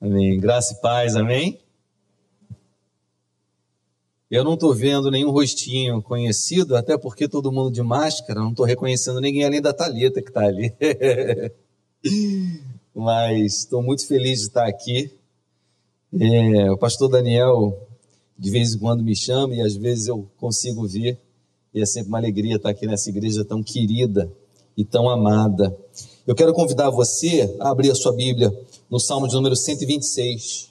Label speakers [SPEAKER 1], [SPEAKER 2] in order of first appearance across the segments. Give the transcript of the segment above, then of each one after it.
[SPEAKER 1] Amém. Graça e paz, amém? Eu não estou vendo nenhum rostinho conhecido, até porque todo mundo de máscara, não estou reconhecendo ninguém além da Talita que está ali. Mas estou muito feliz de estar aqui. É, o pastor Daniel, de vez em quando, me chama e às vezes eu consigo vir. E é sempre uma alegria estar aqui nessa igreja tão querida e tão amada. Eu quero convidar você a abrir a sua Bíblia no Salmo de número 126.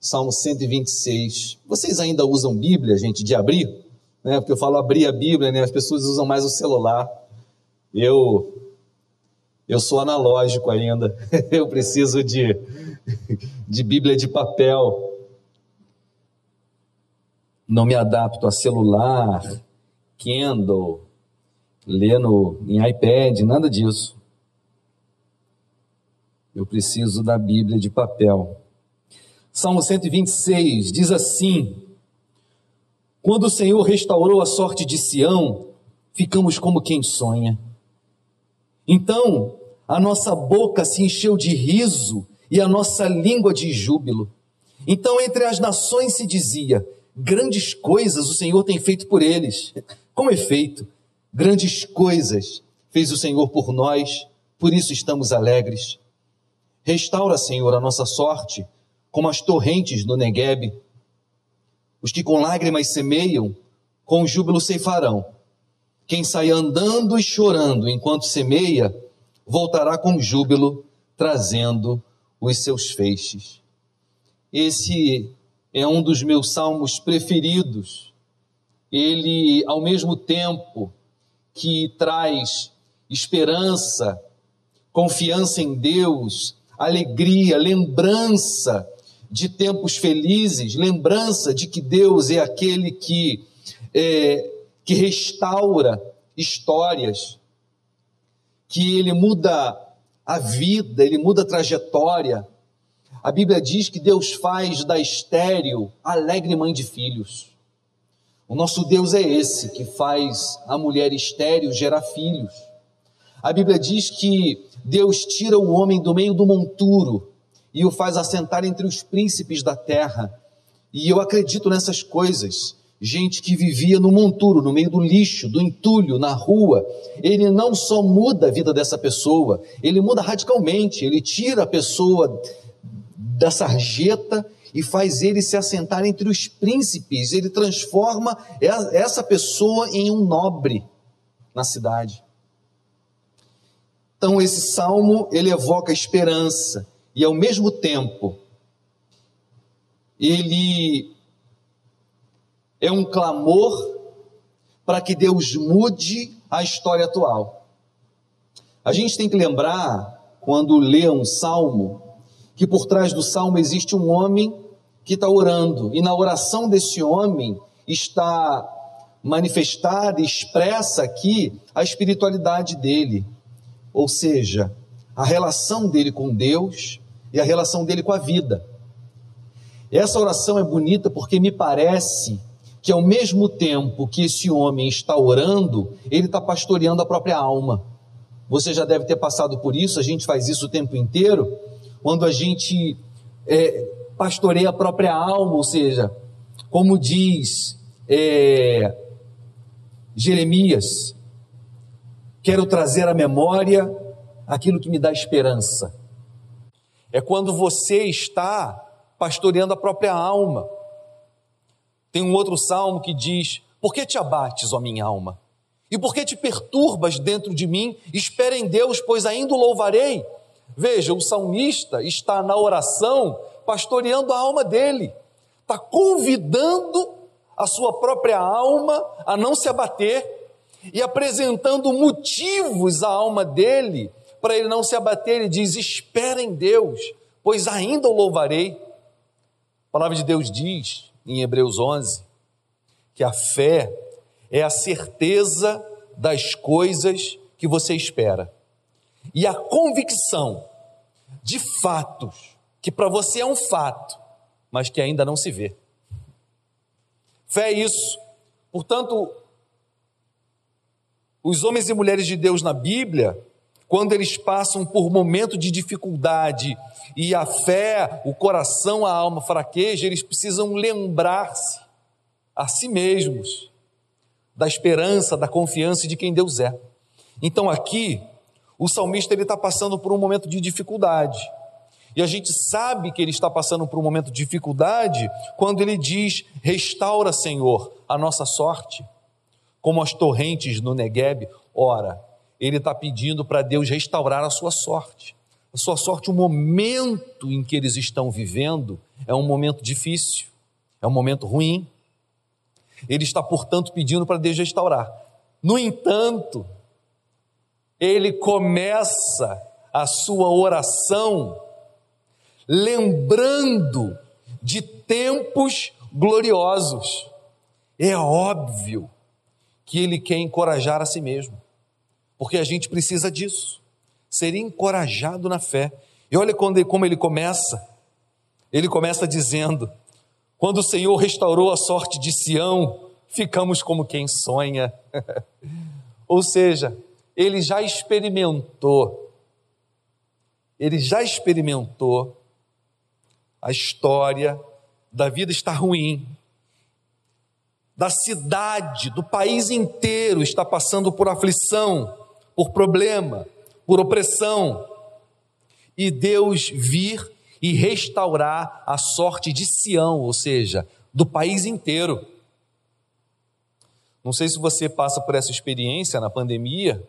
[SPEAKER 1] Salmo 126. Vocês ainda usam Bíblia, gente, de abrir? Né? Porque eu falo abrir a Bíblia, né? As pessoas usam mais o celular. Eu eu sou analógico ainda. Eu preciso de, de Bíblia de papel. Não me adapto a celular, Kindle, ler no, em iPad, nada disso. Eu preciso da Bíblia de papel. Salmo 126 diz assim: Quando o Senhor restaurou a sorte de Sião, ficamos como quem sonha. Então, a nossa boca se encheu de riso e a nossa língua de júbilo. Então, entre as nações se dizia: Grandes coisas o Senhor tem feito por eles. Com efeito, grandes coisas fez o Senhor por nós, por isso estamos alegres. Restaura, Senhor, a nossa sorte, como as torrentes no Negueb. Os que com lágrimas semeiam, com júbilo ceifarão. Quem sai andando e chorando enquanto semeia, voltará com júbilo, trazendo os seus feixes. Esse é um dos meus salmos preferidos. Ele, ao mesmo tempo que traz esperança, confiança em Deus, alegria, lembrança de tempos felizes, lembrança de que Deus é aquele que, é, que restaura histórias, que Ele muda a vida, Ele muda a trajetória. A Bíblia diz que Deus faz da estéril alegre mãe de filhos. O nosso Deus é esse que faz a mulher estéril gerar filhos. A Bíblia diz que Deus tira o homem do meio do monturo e o faz assentar entre os príncipes da terra. E eu acredito nessas coisas. Gente que vivia no monturo, no meio do lixo, do entulho, na rua, ele não só muda a vida dessa pessoa, ele muda radicalmente, ele tira a pessoa da sarjeta e faz ele se assentar entre os príncipes, ele transforma essa pessoa em um nobre na cidade. Então esse salmo ele evoca esperança e ao mesmo tempo ele é um clamor para que Deus mude a história atual. A gente tem que lembrar, quando lê um salmo, que por trás do salmo existe um homem que está orando, e na oração desse homem está manifestada expressa aqui a espiritualidade dele. Ou seja, a relação dele com Deus e a relação dele com a vida. Essa oração é bonita porque me parece que ao mesmo tempo que esse homem está orando, ele está pastoreando a própria alma. Você já deve ter passado por isso, a gente faz isso o tempo inteiro, quando a gente é, pastoreia a própria alma, ou seja, como diz é, Jeremias, Quero trazer à memória aquilo que me dá esperança. É quando você está pastoreando a própria alma. Tem um outro salmo que diz: Por que te abates, ó minha alma? E por que te perturbas dentro de mim? Espera em Deus, pois ainda o louvarei. Veja, o salmista está na oração pastoreando a alma dele, está convidando a sua própria alma a não se abater, e apresentando motivos à alma dele para ele não se abater, ele diz: Espera em Deus, pois ainda o louvarei. A palavra de Deus diz em Hebreus 11 que a fé é a certeza das coisas que você espera e a convicção de fatos que para você é um fato, mas que ainda não se vê. Fé é isso. Portanto, os homens e mulheres de Deus na Bíblia, quando eles passam por momento de dificuldade e a fé, o coração, a alma fraqueja, eles precisam lembrar-se a si mesmos da esperança, da confiança de quem Deus é. Então aqui, o salmista ele está passando por um momento de dificuldade. E a gente sabe que ele está passando por um momento de dificuldade quando ele diz: Restaura, Senhor, a nossa sorte, como as torrentes no Negueb. Ora, ele está pedindo para Deus restaurar a sua sorte. A sua sorte, o momento em que eles estão vivendo, é um momento difícil, é um momento ruim. Ele está, portanto, pedindo para Deus restaurar. No entanto, ele começa a sua oração lembrando de tempos gloriosos. É óbvio que ele quer encorajar a si mesmo porque a gente precisa disso, ser encorajado na fé. E olha quando, como ele começa. Ele começa dizendo: Quando o Senhor restaurou a sorte de Sião, ficamos como quem sonha. Ou seja, ele já experimentou, ele já experimentou a história da vida está ruim, da cidade, do país inteiro está passando por aflição, por problema, por opressão, e Deus vir e restaurar a sorte de Sião, ou seja, do país inteiro. Não sei se você passa por essa experiência na pandemia,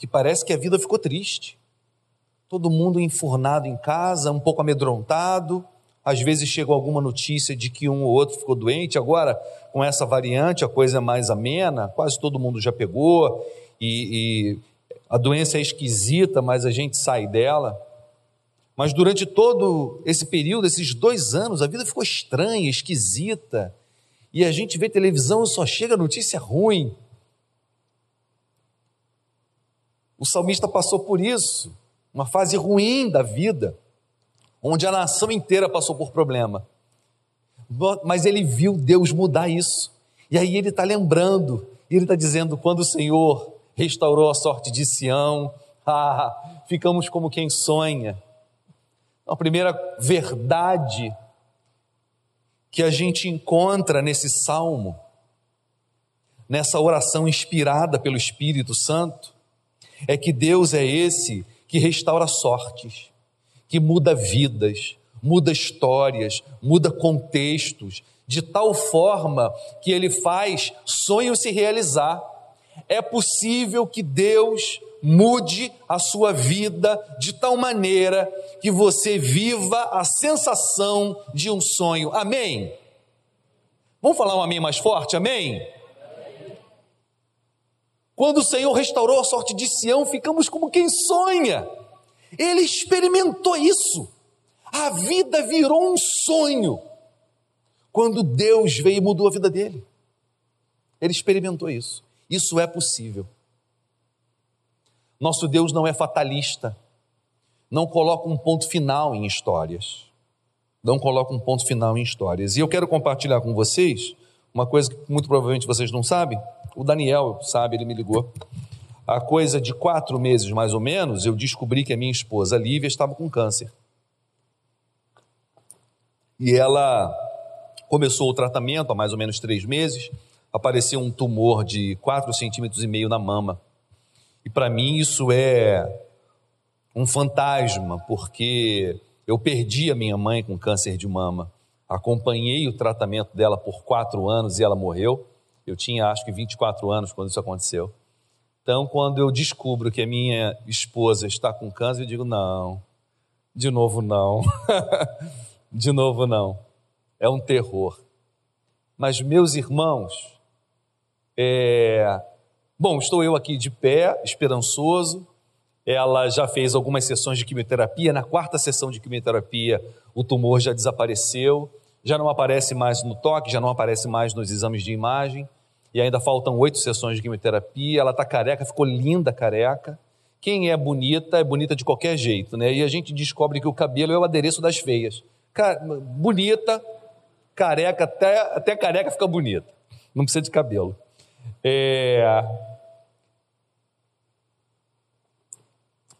[SPEAKER 1] que parece que a vida ficou triste. Todo mundo enfurnado em casa, um pouco amedrontado. Às vezes chega alguma notícia de que um ou outro ficou doente. Agora, com essa variante, a coisa é mais amena, quase todo mundo já pegou e, e a doença é esquisita, mas a gente sai dela. Mas durante todo esse período, esses dois anos, a vida ficou estranha, esquisita. E a gente vê televisão e só chega notícia ruim. O salmista passou por isso, uma fase ruim da vida, onde a nação inteira passou por problema. Mas ele viu Deus mudar isso. E aí ele está lembrando, ele está dizendo: quando o Senhor restaurou a sorte de Sião, ah, ficamos como quem sonha. A primeira verdade que a gente encontra nesse salmo, nessa oração inspirada pelo Espírito Santo, é que Deus é esse que restaura sortes, que muda vidas, muda histórias, muda contextos, de tal forma que ele faz sonhos se realizar. É possível que Deus mude a sua vida de tal maneira que você viva a sensação de um sonho. Amém? Vamos falar um amém mais forte? Amém? Quando o Senhor restaurou a sorte de Sião, ficamos como quem sonha. Ele experimentou isso. A vida virou um sonho. Quando Deus veio e mudou a vida dele. Ele experimentou isso. Isso é possível. Nosso Deus não é fatalista, não coloca um ponto final em histórias. Não coloca um ponto final em histórias. E eu quero compartilhar com vocês uma coisa que muito provavelmente vocês não sabem. O Daniel sabe, ele me ligou. Há coisa de quatro meses mais ou menos, eu descobri que a minha esposa Lívia estava com câncer. E ela começou o tratamento há mais ou menos três meses apareceu um tumor de 4 centímetros e meio na mama. E para mim isso é um fantasma, porque eu perdi a minha mãe com câncer de mama. Acompanhei o tratamento dela por quatro anos e ela morreu. Eu tinha acho que 24 anos quando isso aconteceu. Então, quando eu descubro que a minha esposa está com câncer, eu digo: não, de novo não, de novo não. É um terror. Mas, meus irmãos, é... Bom, estou eu aqui de pé, esperançoso. Ela já fez algumas sessões de quimioterapia. Na quarta sessão de quimioterapia, o tumor já desapareceu, já não aparece mais no toque, já não aparece mais nos exames de imagem. E ainda faltam oito sessões de quimioterapia. Ela está careca, ficou linda careca. Quem é bonita, é bonita de qualquer jeito, né? E a gente descobre que o cabelo é o adereço das feias. Bonita, careca, até, até careca fica bonita. Não precisa de cabelo. É...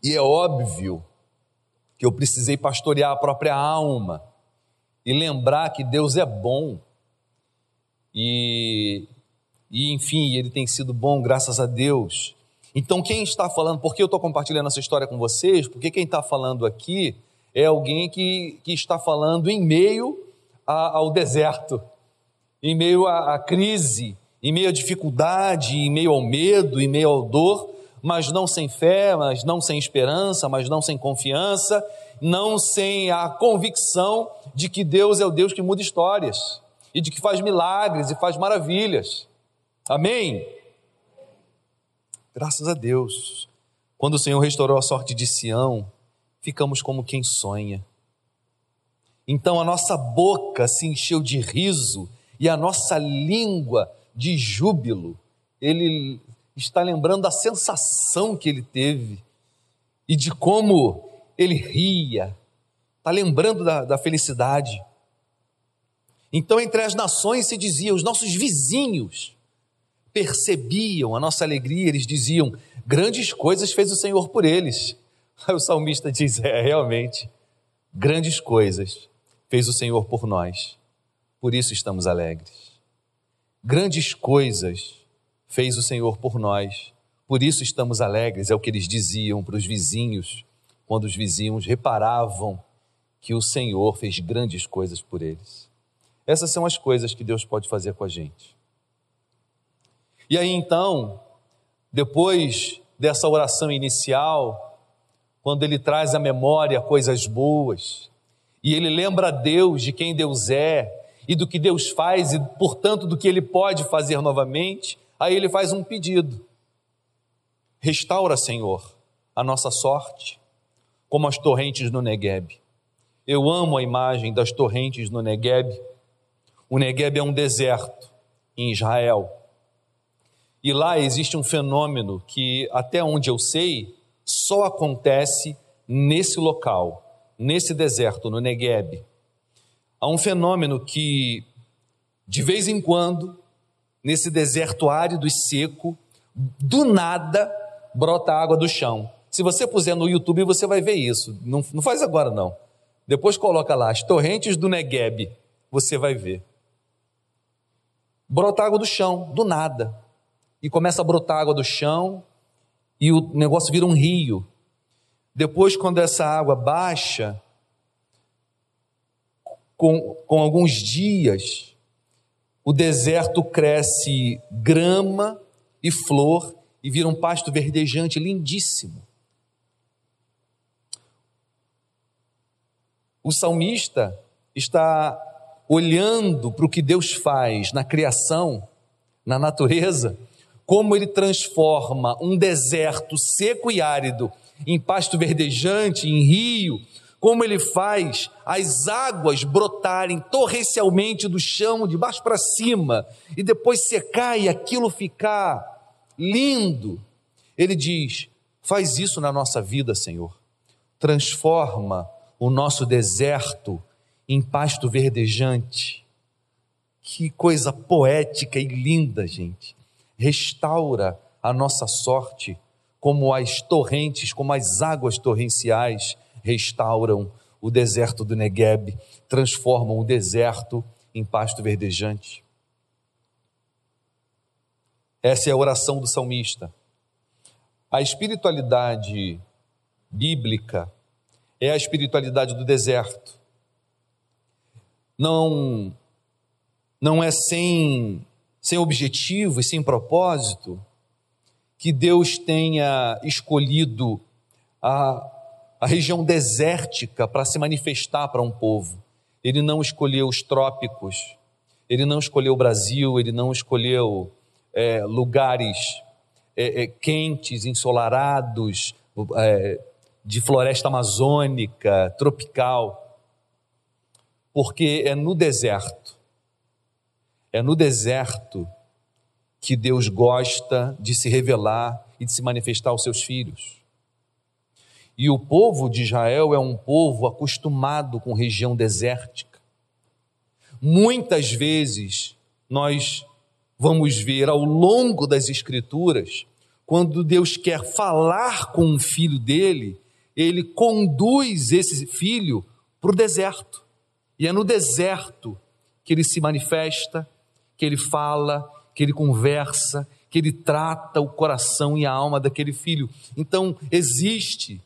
[SPEAKER 1] E é óbvio que eu precisei pastorear a própria alma e lembrar que Deus é bom. E, e enfim, Ele tem sido bom, graças a Deus. Então, quem está falando, por que eu estou compartilhando essa história com vocês? Porque quem está falando aqui é alguém que, que está falando em meio a, ao deserto, em meio à, à crise, em meio à dificuldade, em meio ao medo, em meio à dor, mas não sem fé, mas não sem esperança, mas não sem confiança, não sem a convicção de que Deus é o Deus que muda histórias e de que faz milagres e faz maravilhas. Amém? Graças a Deus. Quando o Senhor restaurou a sorte de Sião, ficamos como quem sonha. Então a nossa boca se encheu de riso e a nossa língua de júbilo. Ele está lembrando a sensação que ele teve e de como ele ria, está lembrando da, da felicidade. Então, entre as nações se dizia, os nossos vizinhos percebiam a nossa alegria, eles diziam: grandes coisas fez o Senhor por eles. Aí o salmista diz: é, realmente, grandes coisas fez o Senhor por nós, por isso estamos alegres. Grandes coisas fez o Senhor por nós, por isso estamos alegres, é o que eles diziam para os vizinhos, quando os vizinhos reparavam que o Senhor fez grandes coisas por eles. Essas são as coisas que Deus pode fazer com a gente. E aí então, depois dessa oração inicial, quando ele traz à memória coisas boas, e ele lembra a Deus de quem Deus é, e do que Deus faz, e portanto do que ele pode fazer novamente, Aí ele faz um pedido: restaura, Senhor, a nossa sorte, como as torrentes no Negueb. Eu amo a imagem das torrentes no Negueb. O Negueb é um deserto em Israel. E lá existe um fenômeno que, até onde eu sei, só acontece nesse local, nesse deserto, no Negueb. Há um fenômeno que, de vez em quando, nesse deserto árido e seco, do nada brota água do chão. Se você puser no YouTube, você vai ver isso. Não, não faz agora, não. Depois coloca lá, as torrentes do Negueb, você vai ver. Brota água do chão, do nada. E começa a brotar água do chão, e o negócio vira um rio. Depois, quando essa água baixa, com, com alguns dias, o deserto cresce grama e flor e vira um pasto verdejante lindíssimo. O salmista está olhando para o que Deus faz na criação, na natureza, como ele transforma um deserto seco e árido em pasto verdejante, em rio, como ele faz as águas brotarem torrencialmente do chão, de baixo para cima, e depois secar e aquilo ficar lindo. Ele diz: faz isso na nossa vida, Senhor. Transforma o nosso deserto em pasto verdejante. Que coisa poética e linda, gente. Restaura a nossa sorte como as torrentes, como as águas torrenciais restauram o deserto do Negueb, transformam o deserto em pasto verdejante. Essa é a oração do salmista. A espiritualidade bíblica é a espiritualidade do deserto. Não não é sem sem objetivo e sem propósito que Deus tenha escolhido a a região desértica para se manifestar para um povo. Ele não escolheu os trópicos, ele não escolheu o Brasil, ele não escolheu é, lugares é, é, quentes, ensolarados, é, de floresta amazônica, tropical, porque é no deserto, é no deserto que Deus gosta de se revelar e de se manifestar aos seus filhos. E o povo de Israel é um povo acostumado com região desértica. Muitas vezes nós vamos ver ao longo das Escrituras quando Deus quer falar com um filho dele, ele conduz esse filho para o deserto. E é no deserto que ele se manifesta, que ele fala, que ele conversa, que ele trata o coração e a alma daquele filho. Então, existe,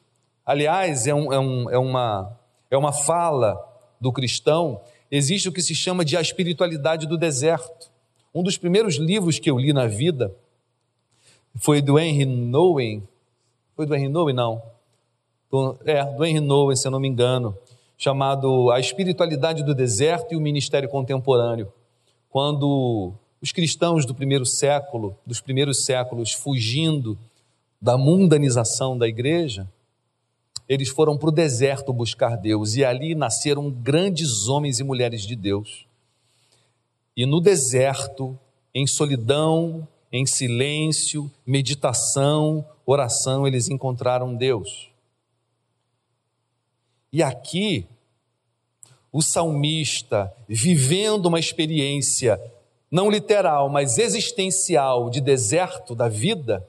[SPEAKER 1] aliás, é, um, é, um, é, uma, é uma fala do cristão, existe o que se chama de a espiritualidade do deserto. Um dos primeiros livros que eu li na vida foi do Henry Nouwen. Foi do Henry Nouwen, não. Do, é, do Henry Nouwen, se eu não me engano, chamado A Espiritualidade do Deserto e o Ministério Contemporâneo. Quando os cristãos do primeiro século, dos primeiros séculos, fugindo da mundanização da igreja, eles foram para o deserto buscar Deus e ali nasceram grandes homens e mulheres de Deus. E no deserto, em solidão, em silêncio, meditação, oração, eles encontraram Deus. E aqui, o salmista, vivendo uma experiência não literal, mas existencial de deserto da vida,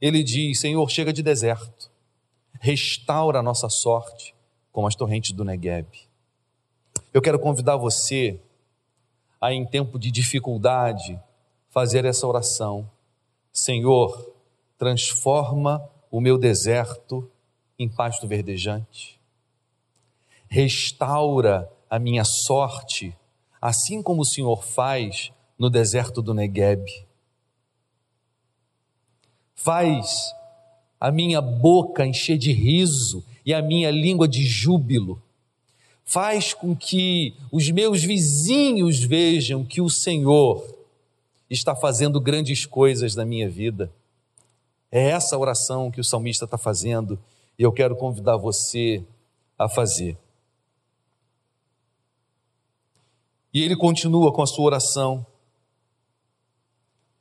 [SPEAKER 1] ele diz: Senhor, chega de deserto, restaura a nossa sorte como as torrentes do Negueb. Eu quero convidar você a, em tempo de dificuldade, fazer essa oração: Senhor, transforma o meu deserto em pasto verdejante. Restaura a minha sorte, assim como o Senhor faz no deserto do Negueb. Faz a minha boca encher de riso e a minha língua de júbilo. Faz com que os meus vizinhos vejam que o Senhor está fazendo grandes coisas na minha vida. É essa oração que o salmista está fazendo e eu quero convidar você a fazer. E ele continua com a sua oração.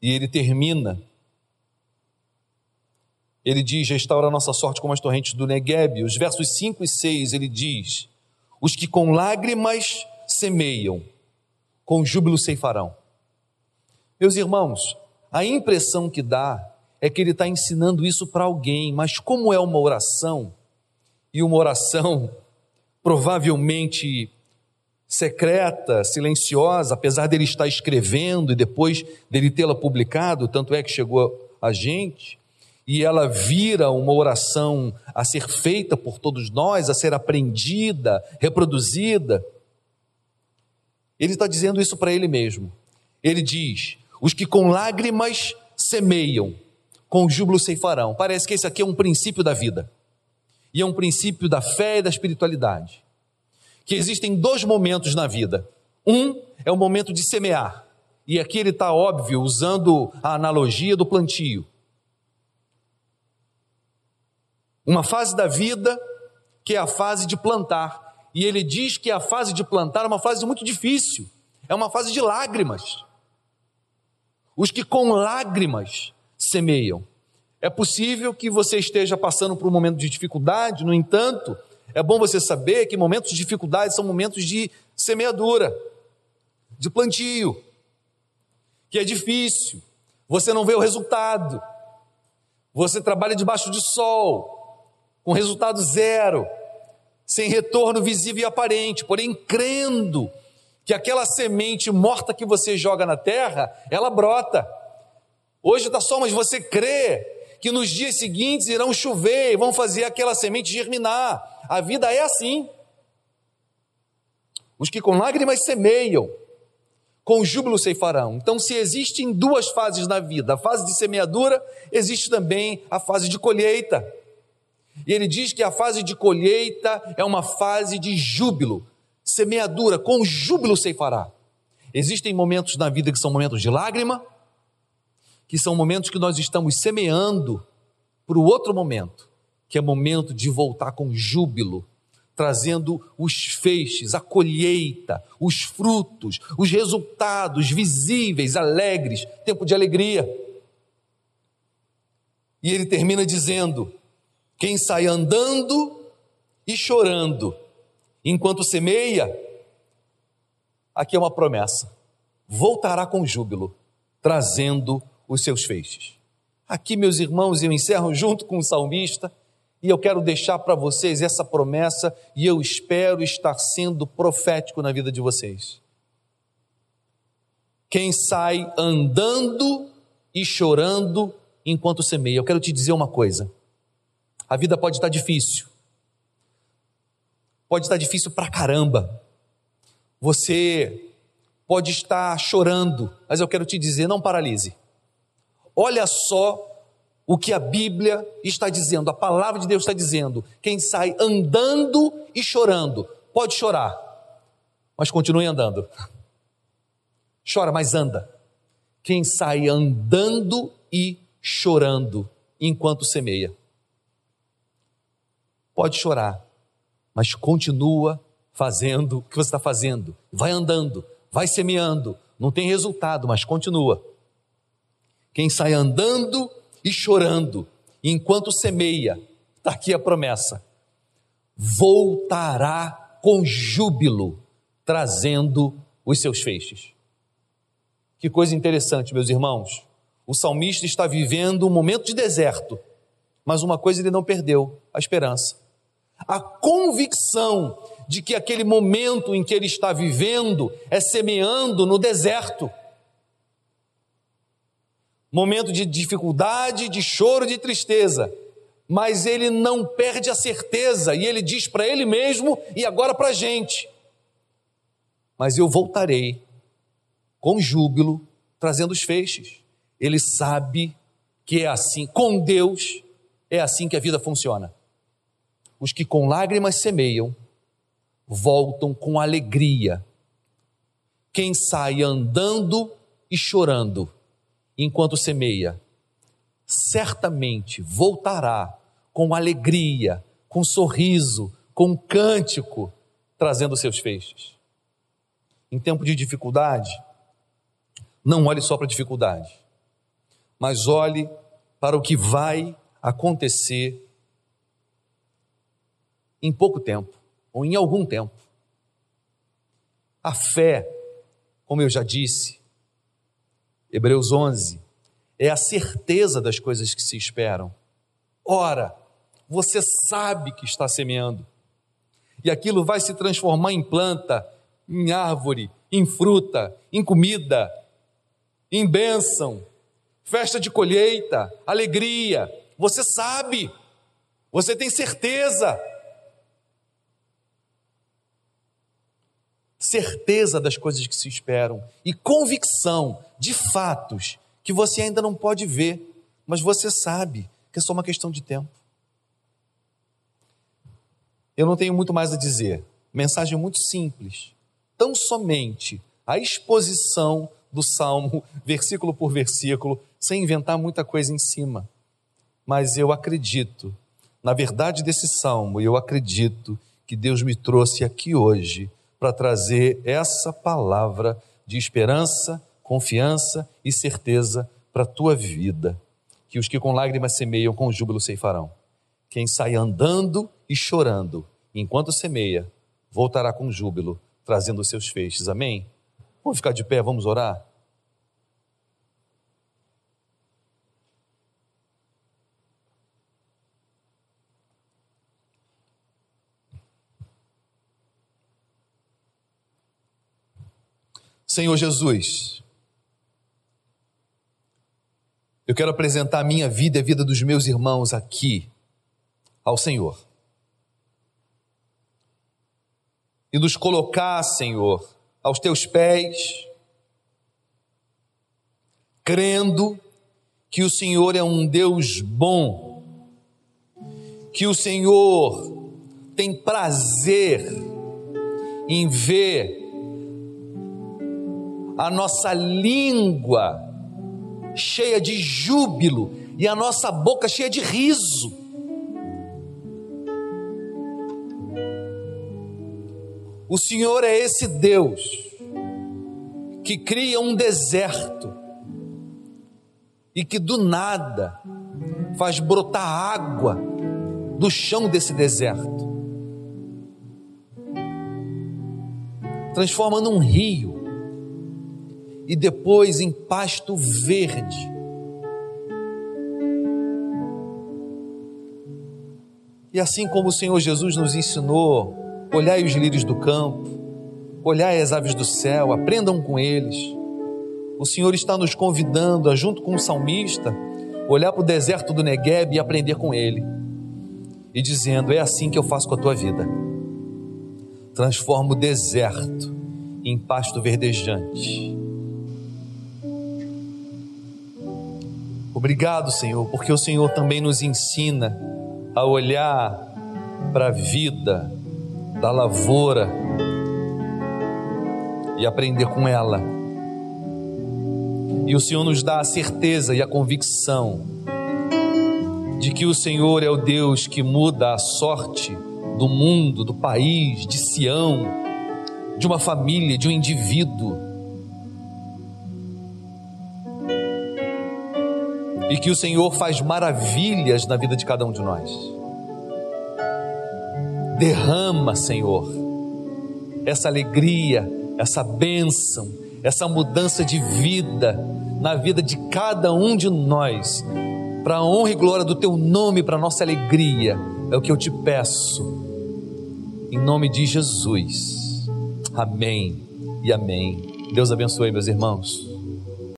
[SPEAKER 1] E ele termina. Ele diz: restaura a nossa sorte como as torrentes do Negueb. Os versos 5 e 6 ele diz: Os que com lágrimas semeiam, com júbilo ceifarão. Meus irmãos, a impressão que dá é que ele está ensinando isso para alguém, mas como é uma oração, e uma oração provavelmente secreta, silenciosa, apesar dele estar escrevendo e depois dele tê-la publicado, tanto é que chegou a gente, e ela vira uma oração a ser feita por todos nós, a ser aprendida, reproduzida. Ele está dizendo isso para ele mesmo. Ele diz: os que com lágrimas semeiam, com júbilo ceifarão. Parece que esse aqui é um princípio da vida. E é um princípio da fé e da espiritualidade. Que existem dois momentos na vida. Um é o momento de semear. E aqui ele está óbvio, usando a analogia do plantio. Uma fase da vida que é a fase de plantar. E ele diz que a fase de plantar é uma fase muito difícil. É uma fase de lágrimas os que com lágrimas semeiam. É possível que você esteja passando por um momento de dificuldade, no entanto, é bom você saber que momentos de dificuldade são momentos de semeadura, de plantio, que é difícil, você não vê o resultado, você trabalha debaixo de sol, com resultado zero, sem retorno visível e aparente, porém crendo que aquela semente morta que você joga na terra, ela brota. Hoje está só, mas você crê que nos dias seguintes irão chover e vão fazer aquela semente germinar. A vida é assim. Os que com lágrimas semeiam, com júbilo ceifarão. Então, se existem duas fases na vida, a fase de semeadura, existe também a fase de colheita. E ele diz que a fase de colheita é uma fase de júbilo semeadura, com júbilo ceifará. Existem momentos na vida que são momentos de lágrima, que são momentos que nós estamos semeando para o outro momento, que é momento de voltar com júbilo, trazendo os feixes, a colheita, os frutos, os resultados visíveis, alegres, tempo de alegria. E ele termina dizendo: quem sai andando e chorando, enquanto semeia, aqui é uma promessa: voltará com júbilo, trazendo os seus feixes. Aqui, meus irmãos, eu encerro junto com o salmista e eu quero deixar para vocês essa promessa e eu espero estar sendo profético na vida de vocês. Quem sai andando e chorando enquanto semeia. Eu quero te dizer uma coisa. A vida pode estar difícil. Pode estar difícil pra caramba. Você pode estar chorando, mas eu quero te dizer, não paralise. Olha só o que a Bíblia está dizendo, a palavra de Deus está dizendo. Quem sai andando e chorando, pode chorar, mas continue andando. Chora, mas anda. Quem sai andando e chorando enquanto semeia. Pode chorar, mas continua fazendo o que você está fazendo. Vai andando, vai semeando. Não tem resultado, mas continua. Quem sai andando e chorando enquanto semeia, está aqui a promessa: voltará com júbilo, trazendo os seus feixes. Que coisa interessante, meus irmãos. O salmista está vivendo um momento de deserto, mas uma coisa ele não perdeu: a esperança. A convicção de que aquele momento em que ele está vivendo é semeando no deserto. Momento de dificuldade, de choro, de tristeza. Mas ele não perde a certeza e ele diz para ele mesmo e agora para a gente: Mas eu voltarei com júbilo, trazendo os feixes. Ele sabe que é assim, com Deus, é assim que a vida funciona. Os que com lágrimas semeiam, voltam com alegria. Quem sai andando e chorando enquanto semeia, certamente voltará com alegria, com sorriso, com cântico, trazendo seus feixes. Em tempo de dificuldade, não olhe só para a dificuldade mas olhe para o que vai acontecer em pouco tempo, ou em algum tempo. A fé, como eu já disse, Hebreus 11, é a certeza das coisas que se esperam. Ora, você sabe que está semeando, e aquilo vai se transformar em planta, em árvore, em fruta, em comida, em bênção, festa de colheita, alegria. Você sabe, você tem certeza. Certeza das coisas que se esperam e convicção de fatos que você ainda não pode ver, mas você sabe que é só uma questão de tempo. Eu não tenho muito mais a dizer. Mensagem muito simples. Tão somente a exposição do salmo, versículo por versículo, sem inventar muita coisa em cima. Mas eu acredito na verdade desse salmo, e eu acredito que Deus me trouxe aqui hoje para trazer essa palavra de esperança, confiança e certeza para a tua vida. Que os que com lágrimas semeiam, com júbilo ceifarão. Quem sai andando e chorando, enquanto semeia, voltará com júbilo, trazendo os seus feixes. Amém? Vamos ficar de pé, vamos orar? Senhor Jesus, eu quero apresentar a minha vida e a vida dos meus irmãos aqui ao Senhor. E nos colocar, Senhor, aos teus pés, crendo que o Senhor é um Deus bom, que o Senhor tem prazer em ver a nossa língua cheia de júbilo e a nossa boca cheia de riso. O Senhor é esse Deus que cria um deserto e que do nada faz brotar água do chão desse deserto, transforma num rio e depois em pasto verde. E assim como o Senhor Jesus nos ensinou, olhai os lírios do campo, olhai as aves do céu, aprendam com eles. O Senhor está nos convidando, a, junto com o salmista, olhar para o deserto do Negueb e aprender com ele. E dizendo: É assim que eu faço com a tua vida. Transformo o deserto em pasto verdejante. Obrigado, Senhor, porque o Senhor também nos ensina a olhar para a vida da lavoura e aprender com ela. E o Senhor nos dá a certeza e a convicção de que o Senhor é o Deus que muda a sorte do mundo, do país, de Sião, de uma família, de um indivíduo. E que o Senhor faz maravilhas na vida de cada um de nós. Derrama, Senhor, essa alegria, essa bênção, essa mudança de vida na vida de cada um de nós, para a honra e glória do Teu nome, para a nossa alegria, é o que eu te peço, em nome de Jesus. Amém e amém. Deus abençoe, meus irmãos.